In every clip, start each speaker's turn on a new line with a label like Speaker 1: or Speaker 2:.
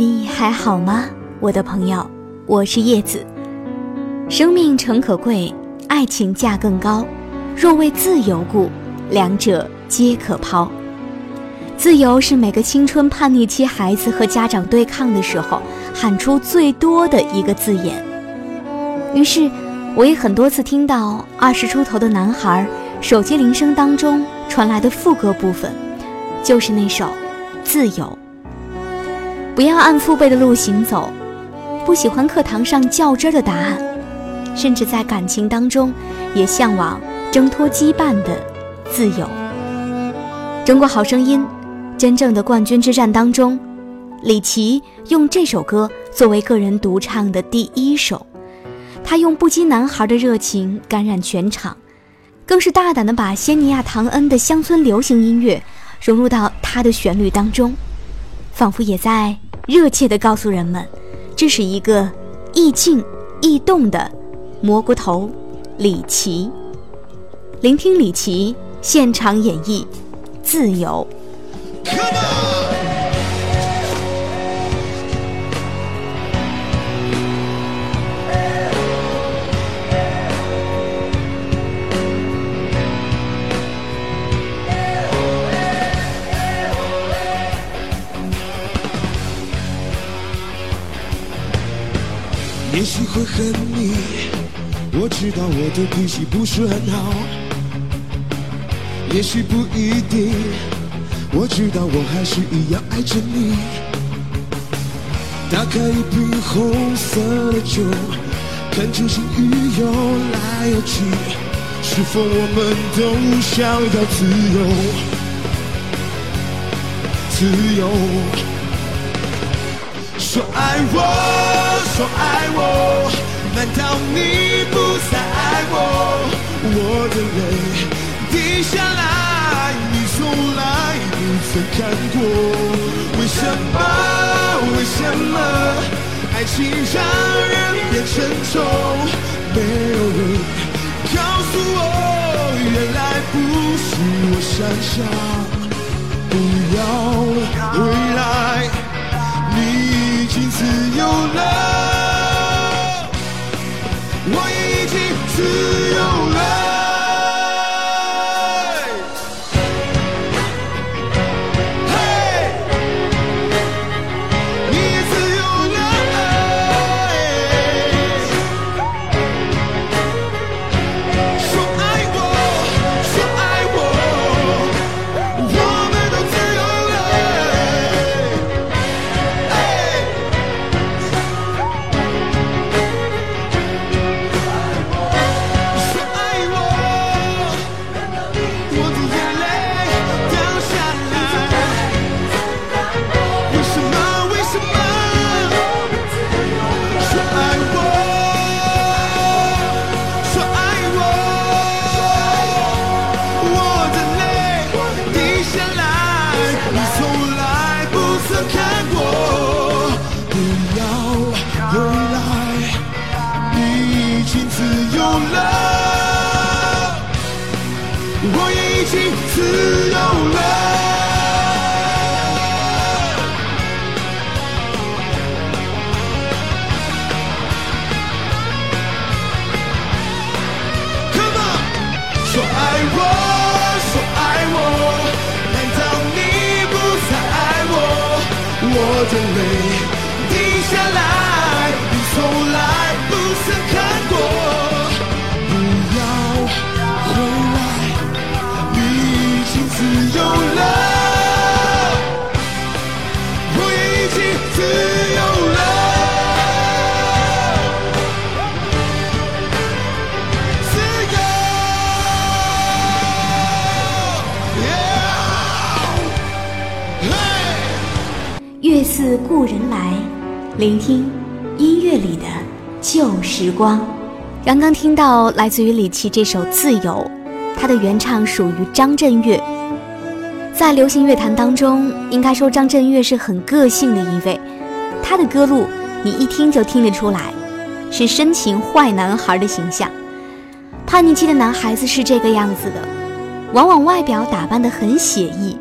Speaker 1: 你还好吗，我的朋友？我是叶子。生命诚可贵，爱情价更高。若为自由故，两者皆可抛。自由是每个青春叛逆期孩子和家长对抗的时候喊出最多的一个字眼。于是，我也很多次听到二十出头的男孩手机铃声当中传来的副歌部分，就是那首《自由》。不要按父辈的路行走，不喜欢课堂上较真的答案，甚至在感情当中也向往挣脱羁绊的自由。中国好声音真正的冠军之战当中，李琦用这首歌作为个人独唱的第一首，他用不羁男孩的热情感染全场，更是大胆的把仙尼亚唐恩的乡村流行音乐融入到他的旋律当中，仿佛也在。热切地告诉人们，这是一个易静易动的蘑菇头李琦。聆听李琦现场演绎《自由》。
Speaker 2: 恨你，我知道我的脾气不是很好。也许不一定，我知道我还是一样爱着你。打开一瓶红色的酒，看着星雨游来游去，是否我们都想要自由？自由。说爱我，说爱我，难道你不再爱我？我的泪滴下来，你从来不曾看过。为什么？为什么？爱情让人变沉重？没有人告诉我，原来不是我想象。不要未来。你已经自由了，自由了 come on 说爱我说爱我难道你不再爱我？我
Speaker 1: 的泪故人来，聆听音乐里的旧时光。刚刚听到来自于李琦这首《自由》，它的原唱属于张震岳。在流行乐坛当中，应该说张震岳是很个性的一位。他的歌路你一听就听得出来，是深情坏男孩的形象。叛逆期的男孩子是这个样子的，往往外表打扮得很写意，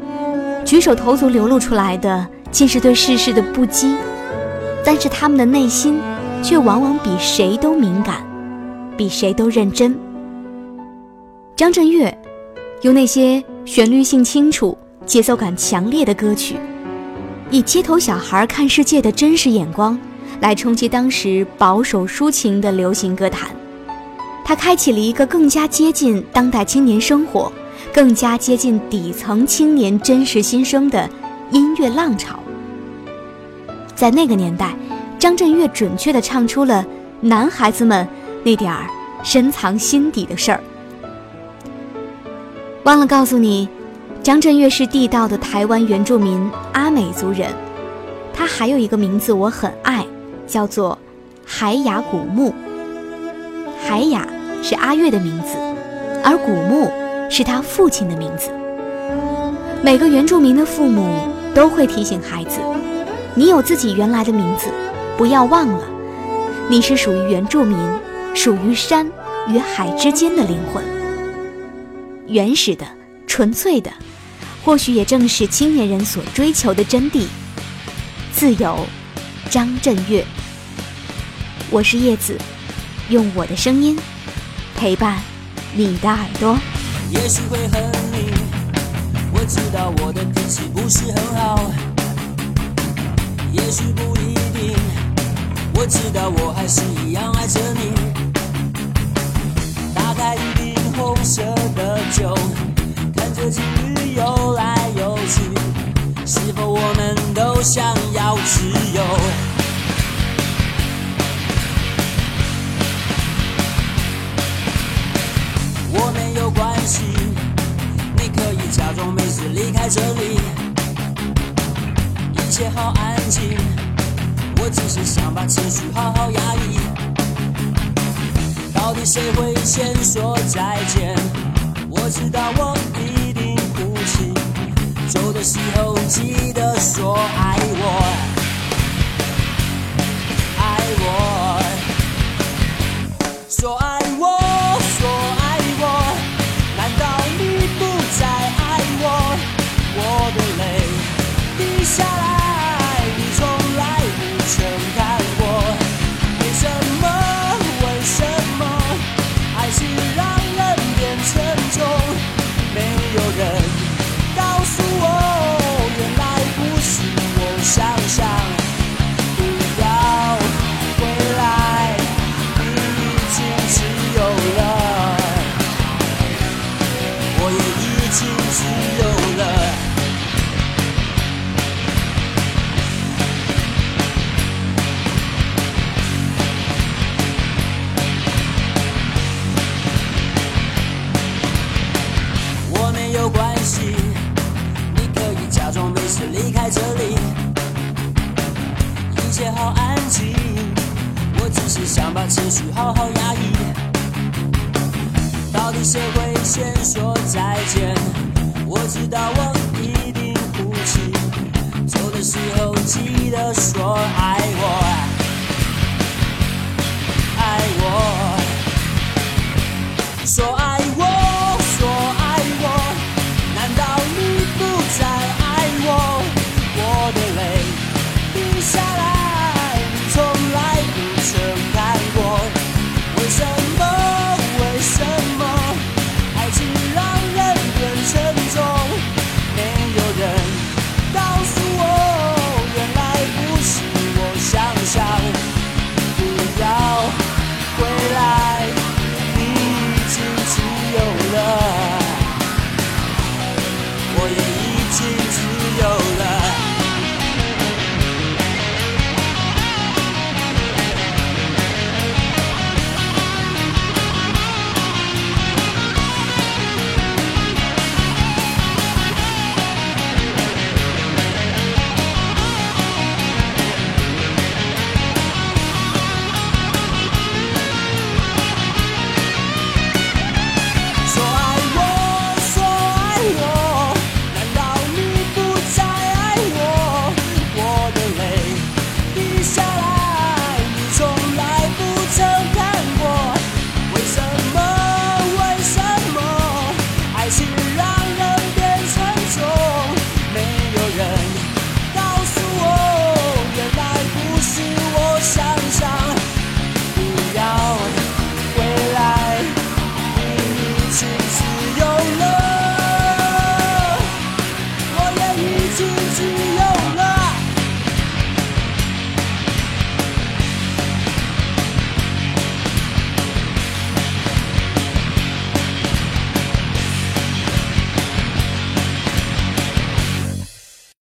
Speaker 1: 举手投足流露出来的。既是对世事的不羁，但是他们的内心却往往比谁都敏感，比谁都认真。张震岳用那些旋律性清楚、节奏感强烈的歌曲，以街头小孩看世界的真实眼光，来冲击当时保守抒情的流行歌坛。他开启了一个更加接近当代青年生活、更加接近底层青年真实心声的音乐浪潮。在那个年代，张震岳准确地唱出了男孩子们那点儿深藏心底的事儿。忘了告诉你，张震岳是地道的台湾原住民阿美族人，他还有一个名字我很爱，叫做海雅古木。海雅。是阿月的名字，而古木是他父亲的名字。每个原住民的父母都会提醒孩子：“你有自己原来的名字，不要忘了，你是属于原住民，属于山与海之间的灵魂。原始的、纯粹的，或许也正是青年人所追求的真谛——自由。”张震岳，我是叶子，用我的声音。陪伴你的耳朵，
Speaker 3: 也许会恨你。我知道我的脾气不是很好，也许不一定。我知道我还是一样爱着你。打开一瓶红色的酒，看着情侣游来游去，是否我们都想要自由？我没有关系假装没事离开这里，一切好安静。我只是想把情绪好好压抑。到底谁会先说再见？我知道我一定哭泣。走的时候记得说爱我，情绪好好压抑，到底谁会先说再见？我知道我一定哭泣，走的时候记得说。